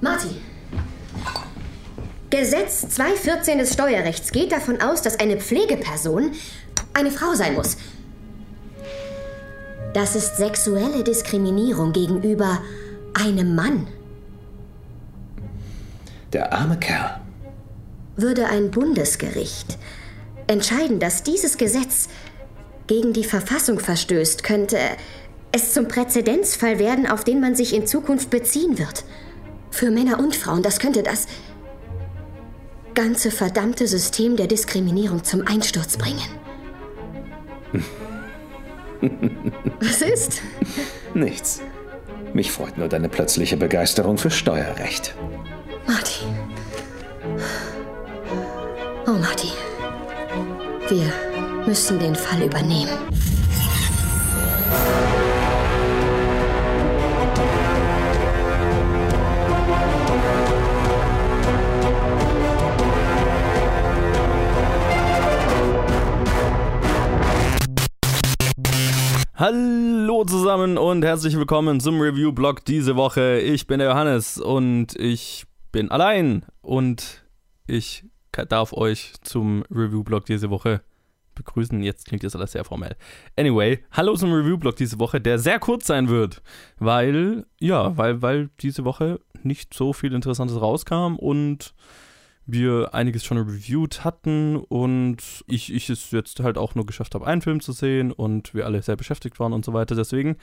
Martin. Gesetz 214 des Steuerrechts geht davon aus, dass eine Pflegeperson eine Frau sein muss. Das ist sexuelle Diskriminierung gegenüber einem Mann. Der arme Kerl. Würde ein Bundesgericht entscheiden, dass dieses Gesetz gegen die Verfassung verstößt, könnte es zum Präzedenzfall werden, auf den man sich in Zukunft beziehen wird. Für Männer und Frauen, das könnte das ganze verdammte System der Diskriminierung zum Einsturz bringen. Was ist? Nichts. Mich freut nur deine plötzliche Begeisterung für Steuerrecht. Marty. Oh, Marty. Wir müssen den Fall übernehmen. Hallo zusammen und herzlich willkommen zum Review-Blog diese Woche. Ich bin der Johannes und ich bin allein und ich darf euch zum Review-Blog diese Woche begrüßen. Jetzt klingt das alles sehr formell. Anyway, hallo zum Review-Blog diese Woche, der sehr kurz sein wird, weil, ja, weil, weil diese Woche nicht so viel Interessantes rauskam und wir einiges schon reviewed hatten und ich, ich es jetzt halt auch nur geschafft habe, einen Film zu sehen und wir alle sehr beschäftigt waren und so weiter. Deswegen,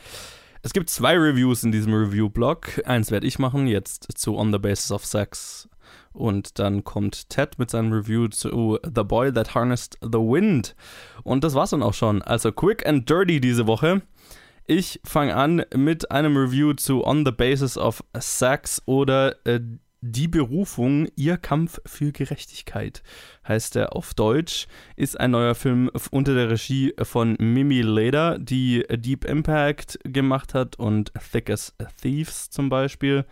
es gibt zwei Reviews in diesem Review-Blog. Eins werde ich machen, jetzt zu On the Basis of Sex und dann kommt Ted mit seinem Review zu The Boy That Harnessed the Wind. Und das war's dann auch schon. Also quick and dirty diese Woche. Ich fange an mit einem Review zu On the Basis of Sex oder äh, Die Berufung, ihr Kampf für Gerechtigkeit, heißt er auf Deutsch. Ist ein neuer Film unter der Regie von Mimi Leder, die Deep Impact gemacht hat und Thick as Thieves zum Beispiel.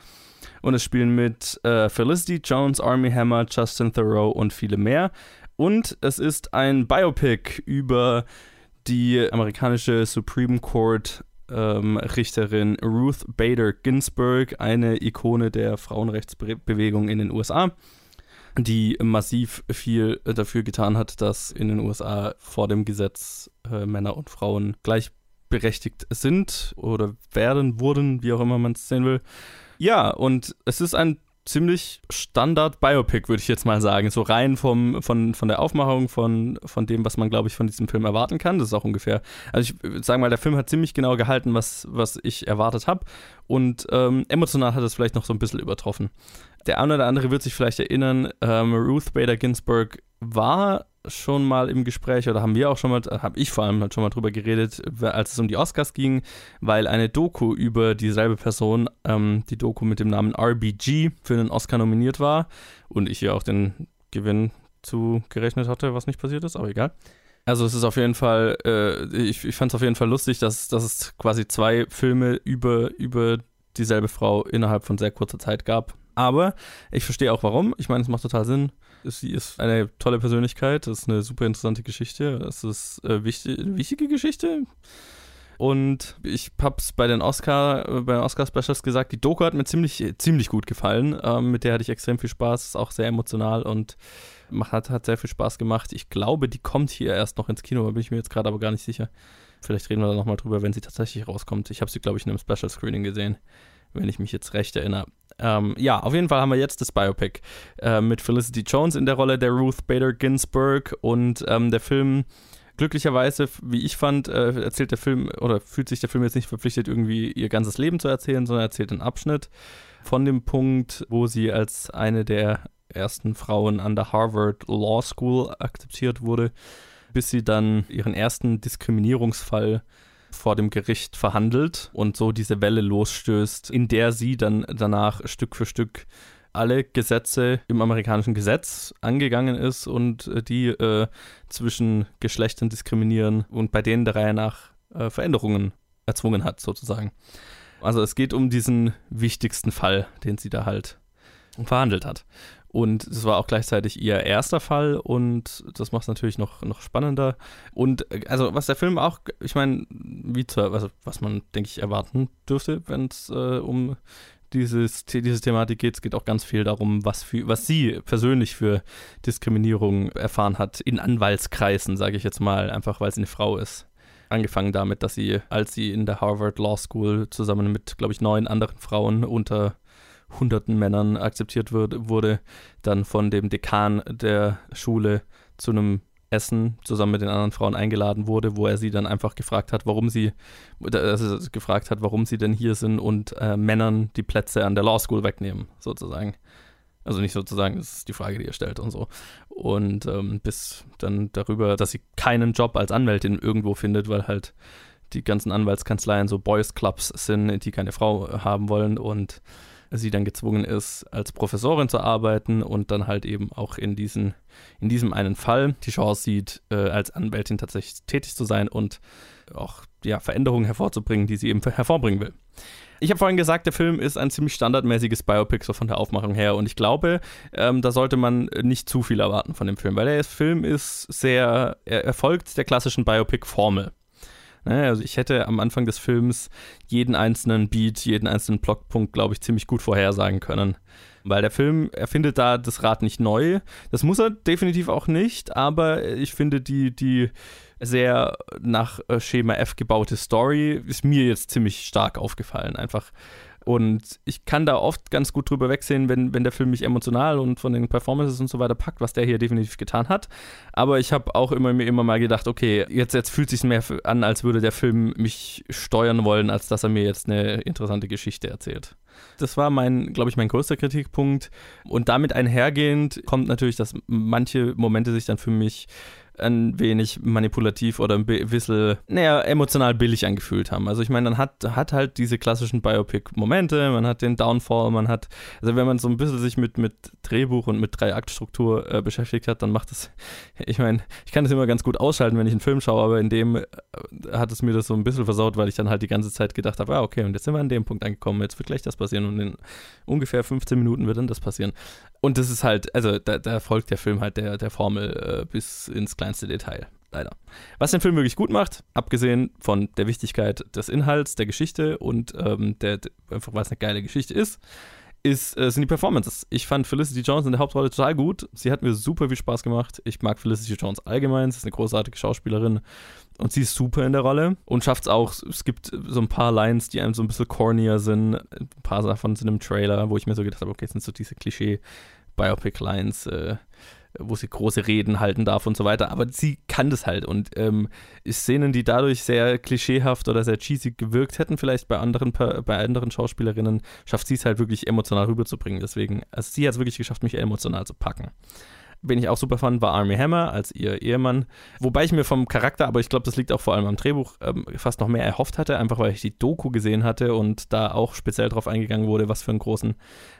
Und es spielen mit äh, Felicity Jones, Army Hammer, Justin Thoreau und viele mehr. Und es ist ein Biopic über die amerikanische Supreme Court ähm, Richterin Ruth Bader Ginsburg, eine Ikone der Frauenrechtsbewegung in den USA, die massiv viel dafür getan hat, dass in den USA vor dem Gesetz äh, Männer und Frauen gleichberechtigt sind oder werden, wurden, wie auch immer man es sehen will. Ja, und es ist ein ziemlich Standard Biopic, würde ich jetzt mal sagen. So rein vom, von, von der Aufmachung, von, von dem, was man, glaube ich, von diesem Film erwarten kann. Das ist auch ungefähr. Also ich sagen mal, der Film hat ziemlich genau gehalten, was, was ich erwartet habe. Und ähm, emotional hat es vielleicht noch so ein bisschen übertroffen. Der eine oder andere wird sich vielleicht erinnern, ähm, Ruth Bader Ginsburg war schon mal im Gespräch oder haben wir auch schon mal, habe ich vor allem halt schon mal drüber geredet, als es um die Oscars ging, weil eine Doku über dieselbe Person, ähm, die Doku mit dem Namen RBG, für einen Oscar nominiert war und ich ihr auch den Gewinn zugerechnet hatte, was nicht passiert ist, aber egal. Also es ist auf jeden Fall, äh, ich, ich fand es auf jeden Fall lustig, dass, dass es quasi zwei Filme über, über dieselbe Frau innerhalb von sehr kurzer Zeit gab. Aber ich verstehe auch warum. Ich meine, es macht total Sinn Sie ist eine tolle Persönlichkeit, das ist eine super interessante Geschichte, das ist äh, wichtig, eine wichtige Geschichte. Und ich hab's bei den Oscar, äh, bei den Oscar-Specials gesagt, die Doku hat mir ziemlich, ziemlich gut gefallen. Ähm, mit der hatte ich extrem viel Spaß, ist auch sehr emotional und hat, hat sehr viel Spaß gemacht. Ich glaube, die kommt hier erst noch ins Kino, da bin ich mir jetzt gerade aber gar nicht sicher. Vielleicht reden wir da nochmal drüber, wenn sie tatsächlich rauskommt. Ich habe sie, glaube ich, in einem Special Screening gesehen, wenn ich mich jetzt recht erinnere. Ähm, ja, auf jeden Fall haben wir jetzt das Biopic äh, mit Felicity Jones in der Rolle der Ruth Bader Ginsburg. Und ähm, der Film glücklicherweise, wie ich fand, äh, erzählt der Film oder fühlt sich der Film jetzt nicht verpflichtet, irgendwie ihr ganzes Leben zu erzählen, sondern erzählt einen Abschnitt von dem Punkt, wo sie als eine der ersten Frauen an der Harvard Law School akzeptiert wurde, bis sie dann ihren ersten Diskriminierungsfall vor dem Gericht verhandelt und so diese Welle losstößt, in der sie dann danach Stück für Stück alle Gesetze im amerikanischen Gesetz angegangen ist und äh, die äh, zwischen Geschlechtern diskriminieren und bei denen der Reihe nach äh, Veränderungen erzwungen hat, sozusagen. Also es geht um diesen wichtigsten Fall, den sie da halt verhandelt hat. Und es war auch gleichzeitig ihr erster Fall und das macht es natürlich noch, noch spannender. Und äh, also was der Film auch, ich meine, wie zu, also was man, denke ich, erwarten dürfte, wenn es äh, um dieses, diese Thematik geht. Es geht auch ganz viel darum, was, für, was sie persönlich für Diskriminierung erfahren hat in Anwaltskreisen, sage ich jetzt mal, einfach weil sie eine Frau ist. Angefangen damit, dass sie, als sie in der Harvard Law School zusammen mit, glaube ich, neun anderen Frauen unter hunderten Männern akzeptiert wird, wurde, dann von dem Dekan der Schule zu einem Essen zusammen mit den anderen Frauen eingeladen wurde, wo er sie dann einfach gefragt hat, warum sie, also gefragt hat, warum sie denn hier sind und äh, Männern die Plätze an der Law School wegnehmen, sozusagen. Also nicht sozusagen, das ist die Frage, die er stellt und so. Und ähm, bis dann darüber, dass sie keinen Job als Anwältin irgendwo findet, weil halt die ganzen Anwaltskanzleien so Boys Clubs sind, die keine Frau haben wollen und sie dann gezwungen ist, als Professorin zu arbeiten und dann halt eben auch in, diesen, in diesem einen Fall die Chance sieht, äh, als Anwältin tatsächlich tätig zu sein und auch ja, Veränderungen hervorzubringen, die sie eben hervorbringen will. Ich habe vorhin gesagt, der Film ist ein ziemlich standardmäßiges Biopic so von der Aufmachung her und ich glaube, ähm, da sollte man nicht zu viel erwarten von dem Film, weil der Film ist sehr, er, folgt der klassischen Biopic-Formel. Ne, also ich hätte am Anfang des Films jeden einzelnen Beat, jeden einzelnen Blockpunkt, glaube ich, ziemlich gut vorhersagen können. Weil der Film erfindet da das Rad nicht neu. Das muss er definitiv auch nicht, aber ich finde die, die sehr nach äh, Schema F gebaute Story ist mir jetzt ziemlich stark aufgefallen. Einfach und ich kann da oft ganz gut drüber wegsehen, wenn, wenn der Film mich emotional und von den Performances und so weiter packt, was der hier definitiv getan hat. Aber ich habe auch immer mir immer mal gedacht, okay, jetzt, jetzt fühlt es sich mehr an, als würde der Film mich steuern wollen, als dass er mir jetzt eine interessante Geschichte erzählt. Das war mein, glaube ich, mein größter Kritikpunkt. Und damit einhergehend kommt natürlich, dass manche Momente sich dann für mich ein wenig manipulativ oder ein bisschen, naja, emotional billig angefühlt haben. Also ich meine, man hat, hat halt diese klassischen Biopic-Momente, man hat den Downfall, man hat, also wenn man so ein bisschen sich mit, mit Drehbuch und mit Drei-Akt-Struktur äh, beschäftigt hat, dann macht es, ich meine, ich kann das immer ganz gut ausschalten, wenn ich einen Film schaue, aber in dem äh, hat es mir das so ein bisschen versaut, weil ich dann halt die ganze Zeit gedacht habe, ah, okay, und jetzt sind wir an dem Punkt angekommen, jetzt wird gleich das passieren und in ungefähr 15 Minuten wird dann das passieren. Und das ist halt, also da, da folgt der Film halt der, der Formel äh, bis ins kleinste Detail. Leider. Was den Film wirklich gut macht, abgesehen von der Wichtigkeit des Inhalts, der Geschichte und ähm, der, einfach weil es eine geile Geschichte ist, ist, äh, sind die Performances. Ich fand Felicity Jones in der Hauptrolle total gut. Sie hat mir super viel Spaß gemacht. Ich mag Felicity Jones allgemein. Sie ist eine großartige Schauspielerin. Und sie ist super in der Rolle und schafft es auch. Es gibt so ein paar Lines, die einem so ein bisschen cornier sind. Ein paar davon sind im Trailer, wo ich mir so gedacht habe, okay, sind so diese Klischee-Biopic-Lines. Äh, wo sie große Reden halten darf und so weiter. Aber sie kann das halt. Und ähm, Szenen, die dadurch sehr klischeehaft oder sehr cheesy gewirkt hätten, vielleicht bei anderen, bei anderen Schauspielerinnen, schafft sie es halt wirklich emotional rüberzubringen. Deswegen, also sie hat es wirklich geschafft, mich emotional zu packen. Wen ich auch super fand, war Army Hammer als ihr Ehemann. Wobei ich mir vom Charakter, aber ich glaube, das liegt auch vor allem am Drehbuch, ähm, fast noch mehr erhofft hatte, einfach weil ich die Doku gesehen hatte und da auch speziell darauf eingegangen wurde, was für einen großen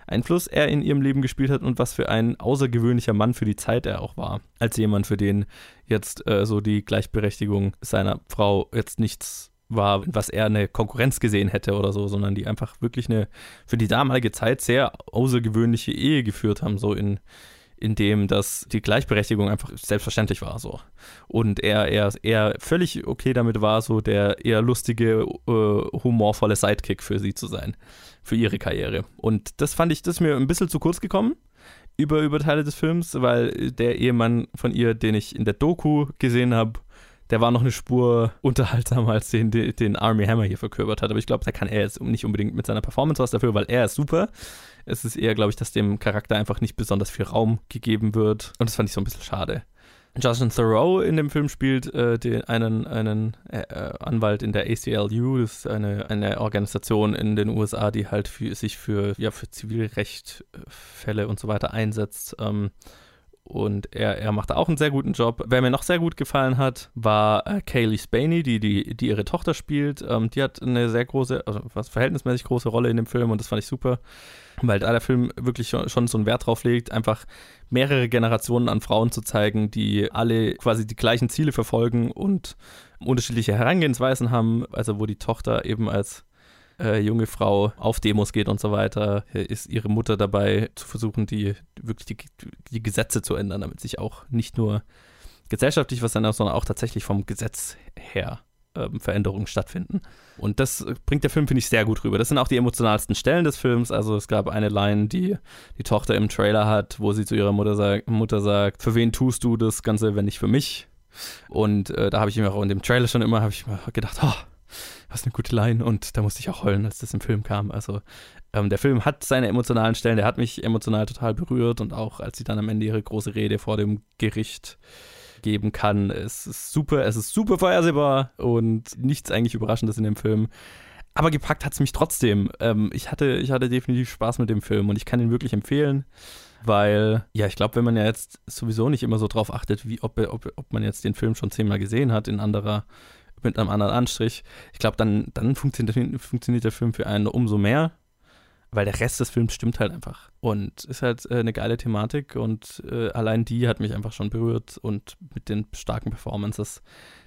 Einfluss er in ihrem Leben gespielt hat und was für ein außergewöhnlicher Mann für die Zeit er auch war. Als jemand, für den jetzt äh, so die Gleichberechtigung seiner Frau jetzt nichts war, was er eine Konkurrenz gesehen hätte oder so, sondern die einfach wirklich eine für die damalige Zeit sehr außergewöhnliche Ehe geführt haben, so in in dem dass die Gleichberechtigung einfach selbstverständlich war so. Und er, er, er völlig okay damit war, so der eher lustige, äh, humorvolle Sidekick für sie zu sein, für ihre Karriere. Und das fand ich, das ist mir ein bisschen zu kurz gekommen über, über Teile des Films, weil der Ehemann von ihr, den ich in der Doku gesehen habe, der war noch eine Spur unterhaltsamer als den, den Army Hammer hier verkörpert hat. Aber ich glaube, da kann er jetzt nicht unbedingt mit seiner Performance was dafür, weil er ist super. Es ist eher, glaube ich, dass dem Charakter einfach nicht besonders viel Raum gegeben wird. Und das fand ich so ein bisschen schade. Justin Thoreau in dem Film spielt äh, den, einen, einen äh, äh Anwalt in der ACLU, das ist eine, eine Organisation in den USA, die halt für, sich für, ja, für Zivilrechtfälle und so weiter einsetzt. Ähm, und er, er macht auch einen sehr guten Job. Wer mir noch sehr gut gefallen hat, war äh, Kaylee Spaney, die, die, die ihre Tochter spielt. Ähm, die hat eine sehr große, also was verhältnismäßig große Rolle in dem Film und das fand ich super, weil da der Film wirklich schon, schon so einen Wert drauf legt, einfach mehrere Generationen an Frauen zu zeigen, die alle quasi die gleichen Ziele verfolgen und unterschiedliche Herangehensweisen haben. Also wo die Tochter eben als äh, junge Frau auf Demos geht und so weiter, ist ihre Mutter dabei zu versuchen, die wirklich die, die Gesetze zu ändern, damit sich auch nicht nur gesellschaftlich was ändert, sondern auch tatsächlich vom Gesetz her ähm, Veränderungen stattfinden. Und das bringt der Film, finde ich, sehr gut rüber. Das sind auch die emotionalsten Stellen des Films. Also es gab eine Line, die die Tochter im Trailer hat, wo sie zu ihrer Mutter, sag, Mutter sagt, für wen tust du das Ganze, wenn nicht für mich? Und äh, da habe ich mir auch in dem Trailer schon immer ich mir gedacht, oh, was eine gute Line. Und da musste ich auch heulen, als das im Film kam. Also ähm, der Film hat seine emotionalen Stellen, der hat mich emotional total berührt und auch als sie dann am Ende ihre große Rede vor dem Gericht geben kann. Es ist super, es ist super vorhersehbar und nichts eigentlich Überraschendes in dem Film. Aber gepackt hat es mich trotzdem. Ähm, ich, hatte, ich hatte definitiv Spaß mit dem Film und ich kann ihn wirklich empfehlen, weil, ja, ich glaube, wenn man ja jetzt sowieso nicht immer so drauf achtet, wie ob, ob, ob man jetzt den Film schon zehnmal gesehen hat in anderer, mit einem anderen Anstrich, ich glaube, dann, dann funktioniert, funktioniert der Film für einen umso mehr weil der Rest des Films stimmt halt einfach. Und ist halt äh, eine geile Thematik und äh, allein die hat mich einfach schon berührt und mit den starken Performances,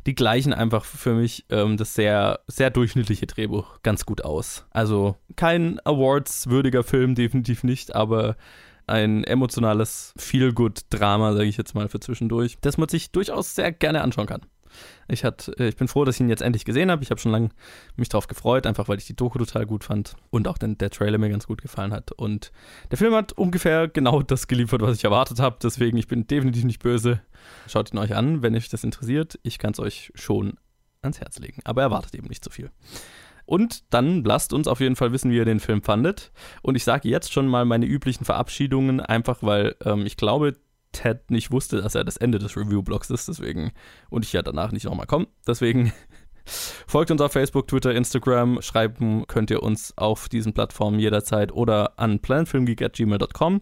die gleichen einfach für mich ähm, das sehr, sehr durchschnittliche Drehbuch ganz gut aus. Also kein Awards-würdiger Film, definitiv nicht, aber ein emotionales Feel-Good-Drama, sage ich jetzt mal für zwischendurch, das man sich durchaus sehr gerne anschauen kann. Ich, hat, äh, ich bin froh, dass ich ihn jetzt endlich gesehen habe. Ich habe schon lange mich darauf gefreut, einfach weil ich die Doku total gut fand und auch den, der Trailer mir ganz gut gefallen hat. Und der Film hat ungefähr genau das geliefert, was ich erwartet habe. Deswegen, ich bin definitiv nicht böse. Schaut ihn euch an, wenn euch das interessiert. Ich kann es euch schon ans Herz legen. Aber erwartet eben nicht so viel. Und dann lasst uns auf jeden Fall wissen, wie ihr den Film fandet. Und ich sage jetzt schon mal meine üblichen Verabschiedungen, einfach weil ähm, ich glaube, Ted nicht wusste, dass er das Ende des Review-Blogs ist, deswegen, und ich ja danach nicht nochmal komme. Deswegen folgt uns auf Facebook, Twitter, Instagram. Schreiben könnt ihr uns auf diesen Plattformen jederzeit oder an planfilmgeek.gmail.com.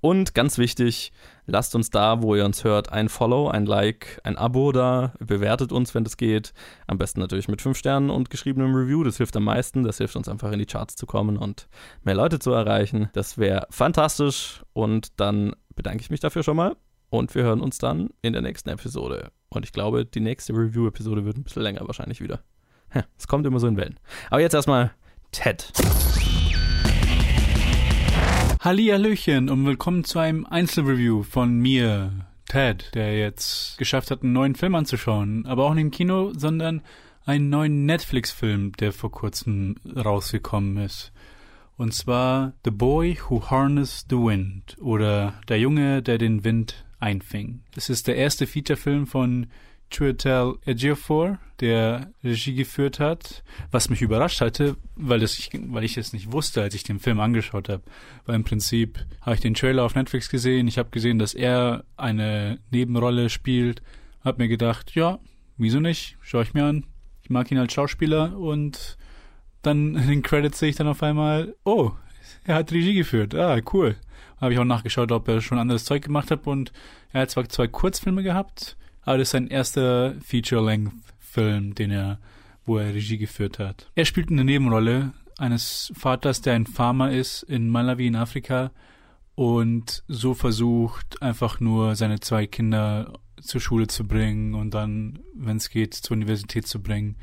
Und ganz wichtig, lasst uns da, wo ihr uns hört, ein Follow, ein Like, ein Abo da. Bewertet uns, wenn das geht. Am besten natürlich mit 5 Sternen und geschriebenem Review. Das hilft am meisten. Das hilft uns einfach in die Charts zu kommen und mehr Leute zu erreichen. Das wäre fantastisch. Und dann bedanke ich mich dafür schon mal und wir hören uns dann in der nächsten Episode. Und ich glaube, die nächste Review-Episode wird ein bisschen länger wahrscheinlich wieder. Es kommt immer so in Wellen. Aber jetzt erstmal Ted. Hallihallöchen und willkommen zu einem Einzelreview von mir, Ted, der jetzt geschafft hat, einen neuen Film anzuschauen. Aber auch nicht im Kino, sondern einen neuen Netflix-Film, der vor kurzem rausgekommen ist. Und zwar The Boy Who Harnessed the Wind oder Der Junge, der den Wind einfing. Es ist der erste Featurefilm von Chiwetel Ejiofor, der Regie geführt hat, was mich überrascht hatte, weil, das ich, weil ich es nicht wusste, als ich den Film angeschaut habe. Weil im Prinzip habe ich den Trailer auf Netflix gesehen, ich habe gesehen, dass er eine Nebenrolle spielt, habe mir gedacht, ja, wieso nicht, schaue ich mir an. Ich mag ihn als Schauspieler und dann in den Credits sehe ich dann auf einmal, oh, er hat Regie geführt. Ah, cool. Habe ich auch nachgeschaut, ob er schon anderes Zeug gemacht hat und er hat zwar zwei Kurzfilme gehabt, aber das ist sein erster Feature-Length-Film, den er, wo er Regie geführt hat. Er spielt eine Nebenrolle eines Vaters, der ein Farmer ist in Malawi in Afrika und so versucht einfach nur seine zwei Kinder zur Schule zu bringen und dann, wenn es geht, zur Universität zu bringen.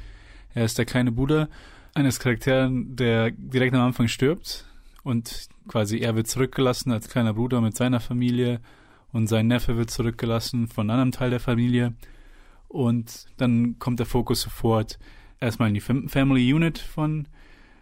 Er ist der kleine Bruder eines Charakteren, der direkt am Anfang stirbt und quasi er wird zurückgelassen als kleiner Bruder mit seiner Familie. Und sein Neffe wird zurückgelassen von einem anderen Teil der Familie. Und dann kommt der Fokus sofort erstmal in die Family Unit von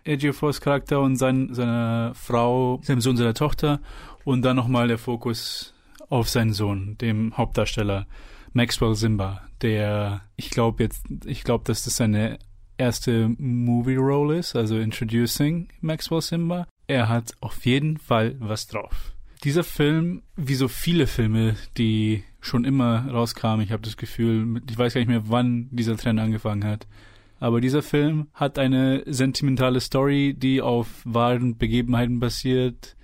Ejiofor's Charakter und sein, seiner Frau, seinem Sohn, seiner Tochter. Und dann nochmal der Fokus auf seinen Sohn, dem Hauptdarsteller Maxwell Simba, der ich glaube jetzt, ich glaube, dass das seine erste Movie Role ist, also Introducing Maxwell Simba. Er hat auf jeden Fall was drauf. Dieser Film, wie so viele Filme, die schon immer rauskamen, ich habe das Gefühl, ich weiß gar nicht mehr, wann dieser Trend angefangen hat. Aber dieser Film hat eine sentimentale Story, die auf wahren Begebenheiten basiert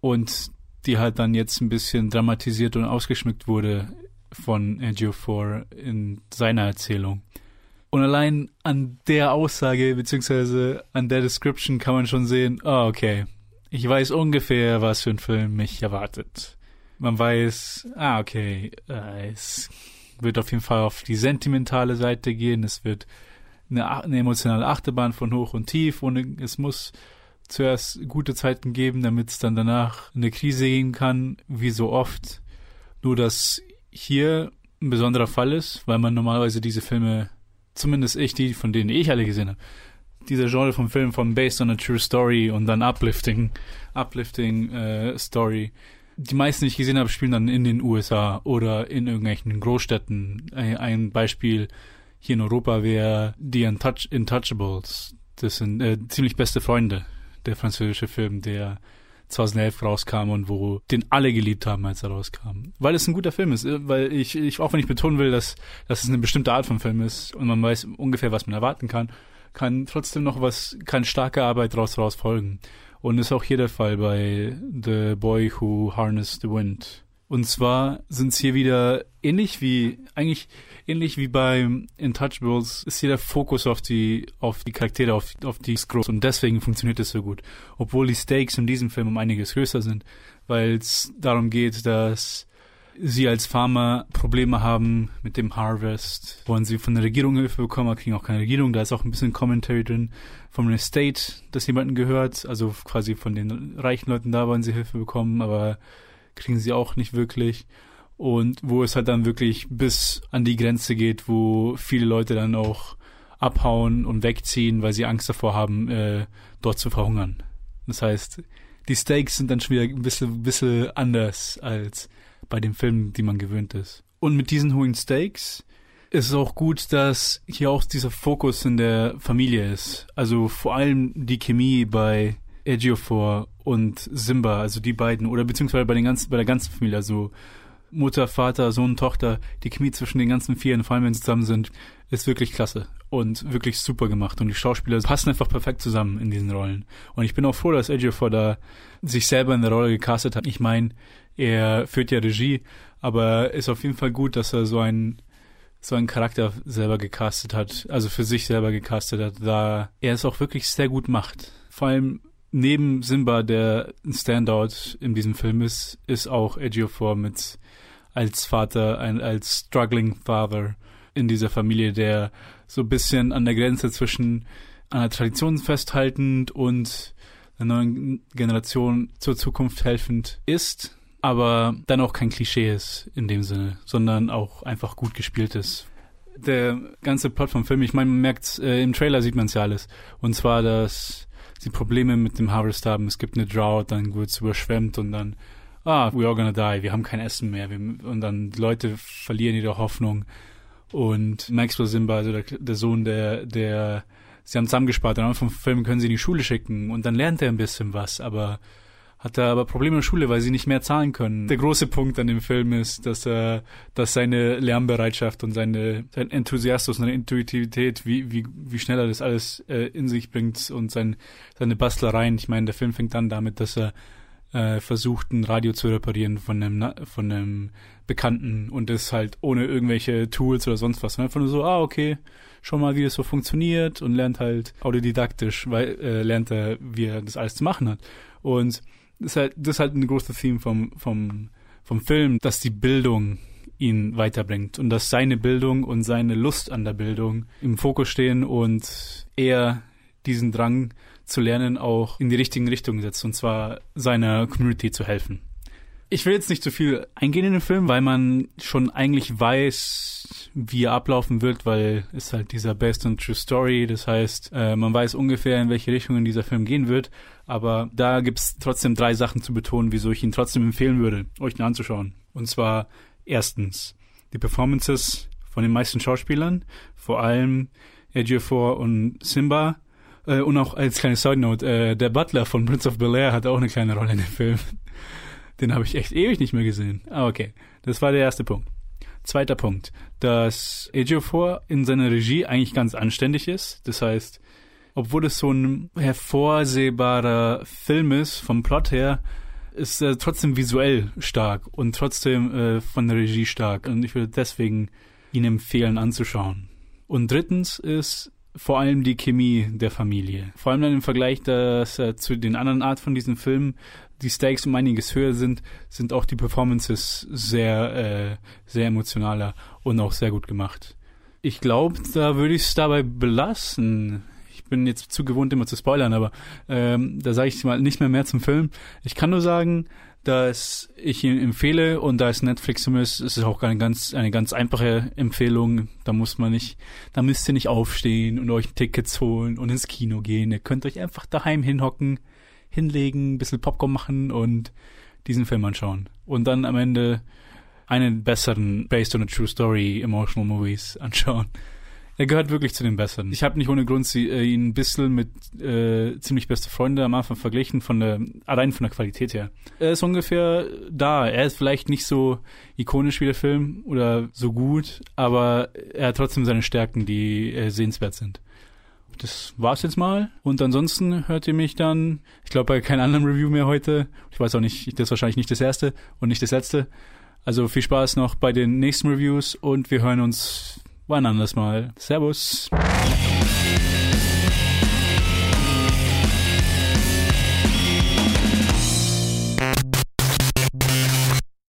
und die halt dann jetzt ein bisschen dramatisiert und ausgeschmückt wurde von Ejiofor in seiner Erzählung. Und allein an der Aussage beziehungsweise an der Description kann man schon sehen, oh, okay, ich weiß ungefähr, was für ein Film mich erwartet. Man weiß, ah, okay, äh, es wird auf jeden Fall auf die sentimentale Seite gehen, es wird eine, eine emotionale Achterbahn von hoch und tief und es muss zuerst gute Zeiten geben, damit es dann danach eine Krise gehen kann, wie so oft. Nur dass hier ein besonderer Fall ist, weil man normalerweise diese Filme zumindest ich, die, von denen ich alle gesehen habe, dieser Genre von Filmen von Based on a True Story und dann Uplifting, Uplifting äh, Story, die meisten, die ich gesehen habe, spielen dann in den USA oder in irgendwelchen Großstädten. Ein, Beispiel hier in Europa wäre The Untouch Intouchables. Das sind äh, ziemlich beste Freunde, der französische Film, der 2011 rauskam und wo den alle geliebt haben, als er rauskam. Weil es ein guter Film ist, weil ich, ich auch wenn ich betonen will, dass, dass es eine bestimmte Art von Film ist und man weiß ungefähr, was man erwarten kann, kann trotzdem noch was, kann starke Arbeit daraus raus folgen. Und ist auch hier der Fall bei The Boy Who Harnessed the Wind. Und zwar sind es hier wieder ähnlich wie, eigentlich ähnlich wie bei Intouchables, ist hier der Fokus auf die, auf die Charaktere, auf, auf die Scrolls. Und deswegen funktioniert es so gut. Obwohl die Stakes in diesem Film um einiges größer sind, weil es darum geht, dass sie als Farmer Probleme haben mit dem Harvest, wollen sie von der Regierung Hilfe bekommen, aber kriegen auch keine Regierung. Da ist auch ein bisschen Commentary drin vom Estate, das jemanden gehört, also quasi von den reichen Leuten da wollen sie Hilfe bekommen, aber kriegen sie auch nicht wirklich. Und wo es halt dann wirklich bis an die Grenze geht, wo viele Leute dann auch abhauen und wegziehen, weil sie Angst davor haben, äh, dort zu verhungern. Das heißt, die Stakes sind dann schon wieder ein bisschen, bisschen anders als bei den Filmen, die man gewöhnt ist. Und mit diesen hohen Stakes ist es auch gut, dass hier auch dieser Fokus in der Familie ist. Also vor allem die Chemie bei Ejiofor und Simba, also die beiden, oder beziehungsweise bei den ganzen, bei der ganzen Familie, also Mutter, Vater, Sohn, Tochter, die Chemie zwischen den ganzen Vieren, vor allem wenn sie zusammen sind, ist wirklich klasse und wirklich super gemacht. Und die Schauspieler passen einfach perfekt zusammen in diesen Rollen. Und ich bin auch froh, dass Ejiofor da sich selber in der Rolle gecastet hat. Ich meine, er führt ja Regie, aber ist auf jeden Fall gut, dass er so einen so einen Charakter selber gecastet hat, also für sich selber gecastet hat, da er es auch wirklich sehr gut macht. Vor allem neben Simba, der ein Standout in diesem Film ist, ist auch Ejiofor mit als Vater, ein, als struggling Father in dieser Familie, der so ein bisschen an der Grenze zwischen einer Tradition festhaltend und einer neuen Generation zur Zukunft helfend ist aber dann auch kein Klischee ist in dem Sinne, sondern auch einfach gut gespielt ist. Der ganze Plot vom Film, ich meine, man merkt, äh, im Trailer sieht man es ja alles. Und zwar, dass sie Probleme mit dem Harvest haben. Es gibt eine Drought, dann wird es überschwemmt und dann, ah, we are gonna die, wir haben kein Essen mehr. Wir, und dann die Leute verlieren ihre Hoffnung. Und Maxwell Simba, also der, der Sohn, der, der, sie haben zusammengespart, am Anfang vom Film können sie in die Schule schicken und dann lernt er ein bisschen was, aber hat er aber Probleme in der Schule, weil sie nicht mehr zahlen können. Der große Punkt an dem Film ist, dass er, dass seine Lernbereitschaft und seine, sein Enthusiasmus, seine Intuitivität, wie, wie, wie schnell er das alles äh, in sich bringt und sein, seine Bastlereien. Ich meine, der Film fängt an damit, dass er äh, versucht, ein Radio zu reparieren von einem, von einem Bekannten und das halt ohne irgendwelche Tools oder sonst was. Einfach nur so, ah, okay, schon mal, wie das so funktioniert und lernt halt autodidaktisch, weil äh, lernt er, wie er das alles zu machen hat. Und das ist halt, das ist halt ein großes Theme vom, vom, vom Film, dass die Bildung ihn weiterbringt und dass seine Bildung und seine Lust an der Bildung im Fokus stehen und er diesen Drang zu lernen auch in die richtigen Richtungen setzt und zwar seiner Community zu helfen. Ich will jetzt nicht zu viel eingehen in den Film, weil man schon eigentlich weiß, wie er ablaufen wird, weil es halt dieser Best and True Story, das heißt, äh, man weiß ungefähr, in welche Richtung dieser Film gehen wird, aber da gibt's trotzdem drei Sachen zu betonen, wieso ich ihn trotzdem empfehlen würde, euch ihn anzuschauen. Und zwar erstens die Performances von den meisten Schauspielern, vor allem Ejiofor und Simba, äh, und auch als kleine Side Note, äh, der Butler von Prince of Bel Air hat auch eine kleine Rolle in dem Film. Den habe ich echt ewig nicht mehr gesehen. Ah, okay. Das war der erste Punkt. Zweiter Punkt, dass Ejiofor in seiner Regie eigentlich ganz anständig ist. Das heißt, obwohl es so ein hervorsehbarer Film ist, vom Plot her, ist er trotzdem visuell stark und trotzdem äh, von der Regie stark. Und ich würde deswegen ihn empfehlen anzuschauen. Und drittens ist vor allem die Chemie der Familie. Vor allem dann im Vergleich dass, äh, zu den anderen Art von diesen Filmen die Stakes um einiges höher sind, sind auch die Performances sehr, äh, sehr emotionaler und auch sehr gut gemacht. Ich glaube, da würde ich es dabei belassen. Ich bin jetzt zu gewohnt, immer zu spoilern, aber ähm, da sage ich mal nicht mehr mehr zum Film. Ich kann nur sagen, dass ich ihn empfehle und da es Netflix ist, ist es auch eine ganz, eine ganz einfache Empfehlung. Da muss man nicht, da müsst ihr nicht aufstehen und euch Tickets holen und ins Kino gehen. Ihr könnt euch einfach daheim hinhocken, hinlegen, ein bisschen Popcorn machen und diesen Film anschauen. Und dann am Ende einen besseren Based on a True Story Emotional Movies anschauen. Er gehört wirklich zu den Besseren. Ich habe nicht ohne Grund sie, äh, ihn ein bisschen mit äh, ziemlich beste Freunde am Anfang verglichen, von der, allein von der Qualität her. Er ist ungefähr da. Er ist vielleicht nicht so ikonisch wie der Film oder so gut, aber er hat trotzdem seine Stärken, die äh, sehenswert sind. Das war's jetzt mal. Und ansonsten hört ihr mich dann, ich glaube, bei keinem anderen Review mehr heute. Ich weiß auch nicht, das ist wahrscheinlich nicht das erste und nicht das letzte. Also viel Spaß noch bei den nächsten Reviews und wir hören uns wann anders mal. Servus.